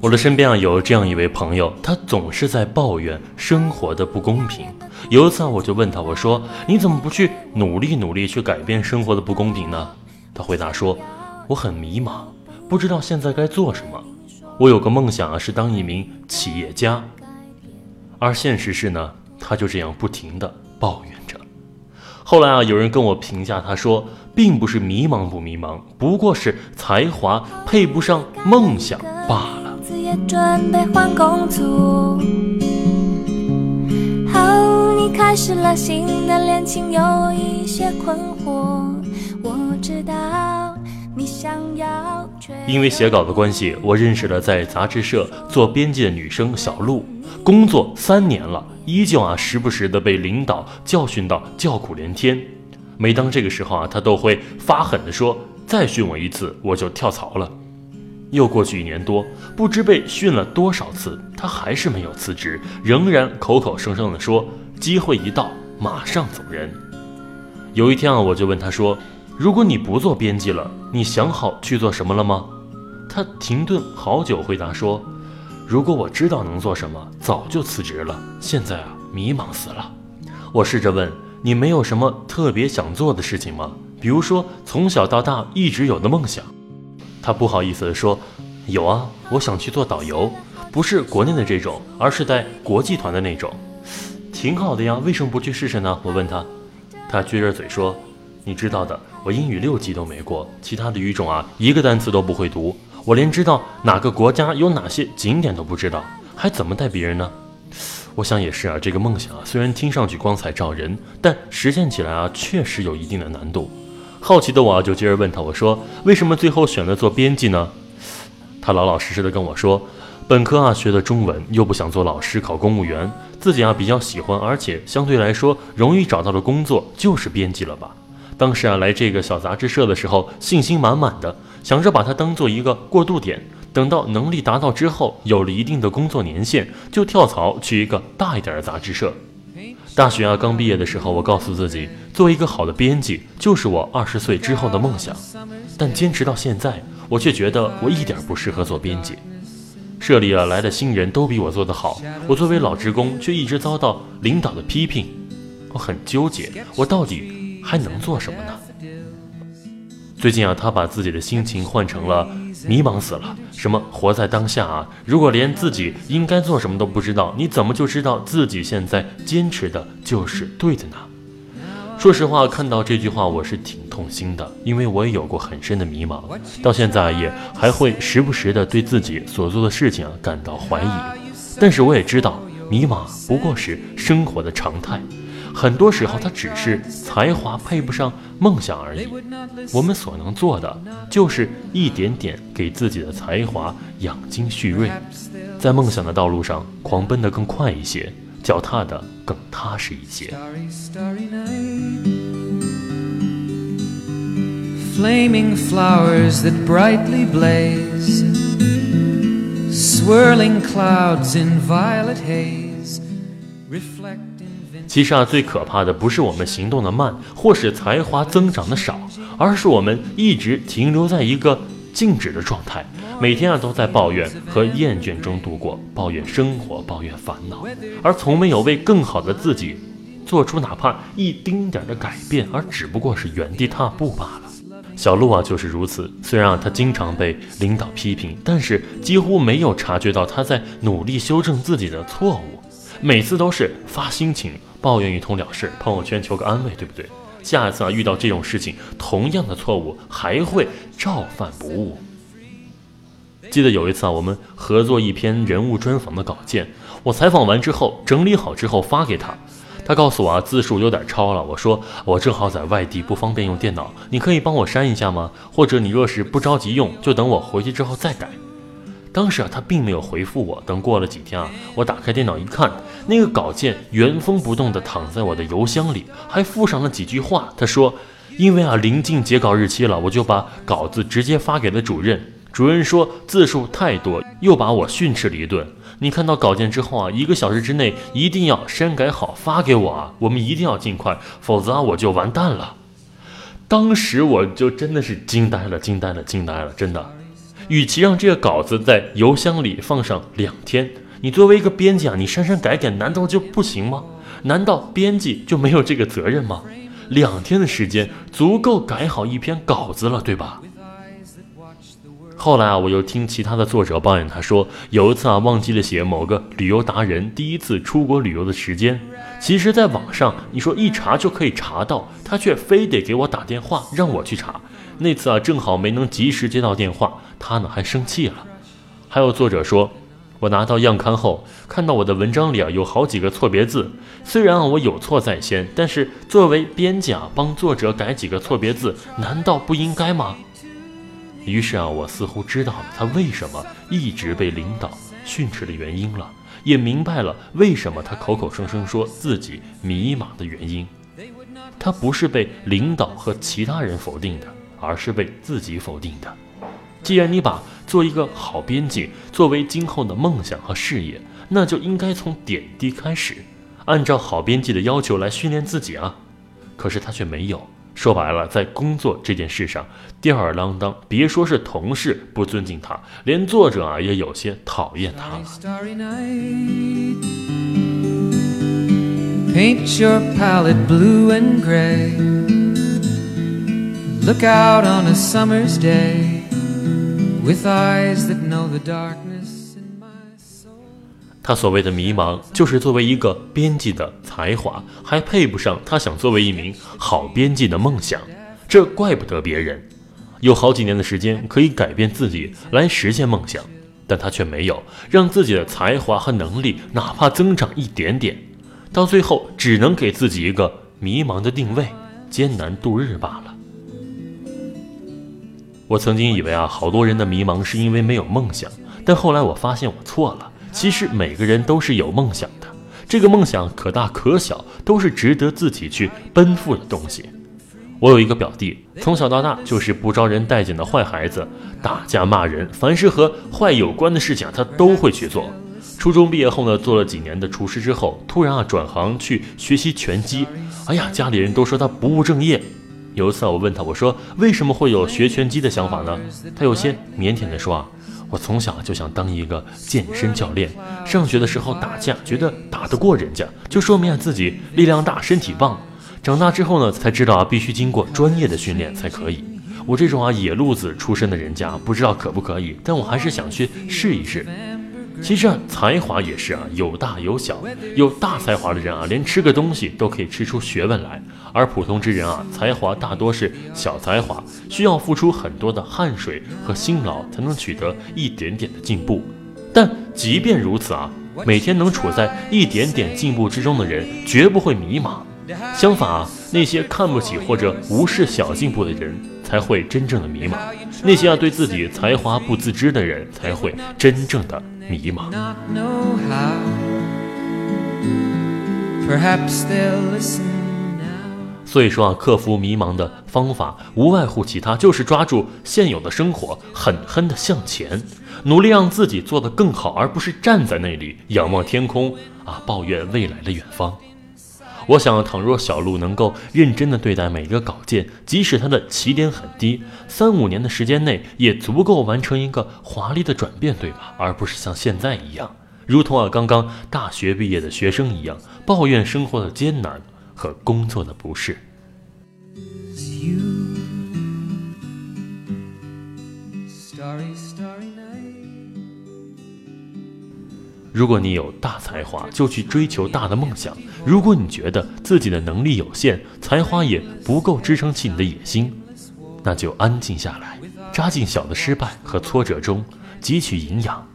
我的身边啊有这样一位朋友，他总是在抱怨生活的不公平。有一次啊，我就问他，我说：“你怎么不去努力努力去改变生活的不公平呢？”他回答说：“我很迷茫，不知道现在该做什么。我有个梦想啊，是当一名企业家，而现实是呢，他就这样不停的抱怨着。后来啊，有人跟我评价，他说，并不是迷茫不迷茫，不过是才华配不上梦想罢了。”准备换工作。好，你开始了新的恋情，有一些困惑。我知道你想要。因为写稿的关系，我认识了在杂志社做编辑的女生小璐。工作三年了，依旧啊，时不时的被领导教训到叫苦连天。每当这个时候啊，他都会发狠的说：“再训我一次，我就跳槽了。”又过去一年多，不知被训了多少次，他还是没有辞职，仍然口口声声的说机会一到马上走人。有一天啊，我就问他说：“如果你不做编辑了，你想好去做什么了吗？”他停顿好久，回答说：“如果我知道能做什么，早就辞职了。现在啊，迷茫死了。”我试着问：“你没有什么特别想做的事情吗？比如说从小到大一直有的梦想？”他不好意思地说：“有啊，我想去做导游，不是国内的这种，而是带国际团的那种，挺好的呀。为什么不去试试呢？”我问他，他撅着嘴说：“你知道的，我英语六级都没过，其他的语种啊，一个单词都不会读，我连知道哪个国家有哪些景点都不知道，还怎么带别人呢？”我想也是啊，这个梦想啊，虽然听上去光彩照人，但实现起来啊，确实有一定的难度。好奇的我啊就接着问他，我说：“为什么最后选择做编辑呢？”他老老实实的跟我说：“本科啊学的中文，又不想做老师考公务员，自己啊比较喜欢，而且相对来说容易找到的工作就是编辑了吧。当时啊来这个小杂志社的时候，信心满满的，想着把它当做一个过渡点，等到能力达到之后，有了一定的工作年限，就跳槽去一个大一点的杂志社。”大学啊，刚毕业的时候，我告诉自己，做一个好的编辑就是我二十岁之后的梦想。但坚持到现在，我却觉得我一点不适合做编辑。社里啊来的新人都比我做得好，我作为老职工却一直遭到领导的批评，我很纠结，我到底还能做什么呢？最近啊，他把自己的心情换成了。迷茫死了，什么活在当下啊？如果连自己应该做什么都不知道，你怎么就知道自己现在坚持的就是对的呢？说实话，看到这句话我是挺痛心的，因为我也有过很深的迷茫，到现在也还会时不时的对自己所做的事情啊感到怀疑。但是我也知道，迷茫不过是生活的常态。很多时候，它只是才华配不上梦想而已。我们所能做的，就是一点点给自己的才华养精蓄锐，在梦想的道路上狂奔得更快一些，脚踏得更踏实一些。Flaming flowers that brightly blaze, swirling clouds in violet haze, reflect. 其实啊，最可怕的不是我们行动的慢，或是才华增长的少，而是我们一直停留在一个静止的状态，每天啊都在抱怨和厌倦中度过，抱怨生活，抱怨烦恼，而从没有为更好的自己做出哪怕一丁点的改变，而只不过是原地踏步罢了。小鹿啊就是如此，虽然啊他经常被领导批评，但是几乎没有察觉到他在努力修正自己的错误，每次都是发心情。抱怨一通了事，朋友圈求个安慰，对不对？下一次啊，遇到这种事情，同样的错误还会照犯不误。记得有一次啊，我们合作一篇人物专访的稿件，我采访完之后整理好之后发给他，他告诉我啊字数有点超了。我说我正好在外地不方便用电脑，你可以帮我删一下吗？或者你若是不着急用，就等我回去之后再改。当时啊他并没有回复我。等过了几天啊，我打开电脑一看，那个稿件原封不动地躺在我的邮箱里，还附上了几句话。他说，因为啊临近截稿日期了，我就把稿子直接发给了主任。主任说字数太多，又把我训斥了一顿。你看到稿件之后啊，一个小时之内一定要删改好发给我啊，我们一定要尽快，否则啊我就完蛋了。当时我就真的是惊呆了，惊呆了，惊呆了，真的。与其让这个稿子在邮箱里放上两天，你作为一个编辑啊，你删删改改难道就不行吗？难道编辑就没有这个责任吗？两天的时间足够改好一篇稿子了，对吧？后来啊，我又听其他的作者抱怨，他说有一次啊，忘记了写某个旅游达人第一次出国旅游的时间。其实，在网上你说一查就可以查到，他却非得给我打电话让我去查。那次啊，正好没能及时接到电话，他呢还生气了。还有作者说，我拿到样刊后，看到我的文章里啊有好几个错别字。虽然啊我有错在先，但是作为编辑啊，帮作者改几个错别字，难道不应该吗？于是啊，我似乎知道了他为什么一直被领导训斥的原因了，也明白了为什么他口口声声说自己迷茫的原因。他不是被领导和其他人否定的，而是被自己否定的。既然你把做一个好编辑作为今后的梦想和事业，那就应该从点滴开始，按照好编辑的要求来训练自己啊。可是他却没有。说白了，在工作这件事上，吊儿郎当。别说是同事不尊敬他，连作者啊也有些讨厌他了。他所谓的迷茫，就是作为一个编辑的才华还配不上他想作为一名好编辑的梦想。这怪不得别人，有好几年的时间可以改变自己来实现梦想，但他却没有让自己的才华和能力哪怕增长一点点，到最后只能给自己一个迷茫的定位，艰难度日罢了。我曾经以为啊，好多人的迷茫是因为没有梦想，但后来我发现我错了。其实每个人都是有梦想的，这个梦想可大可小，都是值得自己去奔赴的东西。我有一个表弟，从小到大就是不招人待见的坏孩子，打架骂人，凡是和坏有关的事情，他都会去做。初中毕业后呢，做了几年的厨师之后，突然啊转行去学习拳击。哎呀，家里人都说他不务正业。有一次我问他，我说为什么会有学拳击的想法呢？他有些腼腆地说啊。我从小就想当一个健身教练。上学的时候打架，觉得打得过人家，就说明自己力量大、身体棒。长大之后呢，才知道啊，必须经过专业的训练才可以。我这种啊野路子出身的人家，不知道可不可以，但我还是想去试一试。其实啊，才华也是啊，有大有小。有大才华的人啊，连吃个东西都可以吃出学问来；而普通之人啊，才华大多是小才华，需要付出很多的汗水和辛劳才能取得一点点的进步。但即便如此啊，每天能处在一点点进步之中的人，绝不会迷茫。相反啊，那些看不起或者无视小进步的人，才会真正的迷茫。那些啊对自己才华不自知的人，才会真正的。迷茫。所以说啊，克服迷茫的方法无外乎其他，就是抓住现有的生活，狠狠的向前，努力让自己做得更好，而不是站在那里仰望天空啊，抱怨未来的远方。我想，倘若小鹿能够认真的对待每一个稿件，即使它的起点很低，三五年的时间内也足够完成一个华丽的转变，对吧？而不是像现在一样，如同啊刚刚大学毕业的学生一样，抱怨生活的艰难和工作的不适。如果你有大才华，就去追求大的梦想；如果你觉得自己的能力有限，才华也不够支撑起你的野心，那就安静下来，扎进小的失败和挫折中，汲取营养。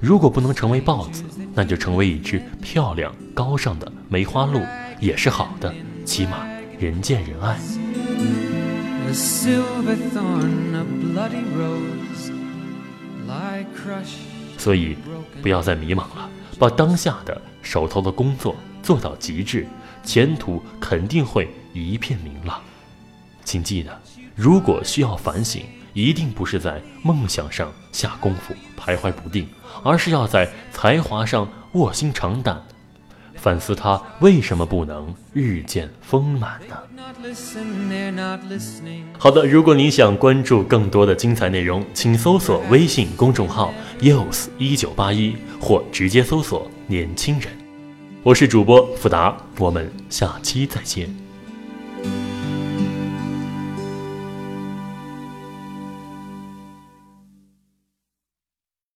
如果不能成为豹子，那就成为一只漂亮高尚的梅花鹿也是好的，起码人见人爱。所以，不要再迷茫了，把当下的手头的工作做到极致，前途肯定会一片明朗。请记得，如果需要反省。一定不是在梦想上下功夫徘徊不定，而是要在才华上卧薪尝胆，反思他为什么不能日渐丰满呢？好的，如果你想关注更多的精彩内容，请搜索微信公众号 “use 一九八一”或直接搜索“年轻人”。我是主播福达，我们下期再见。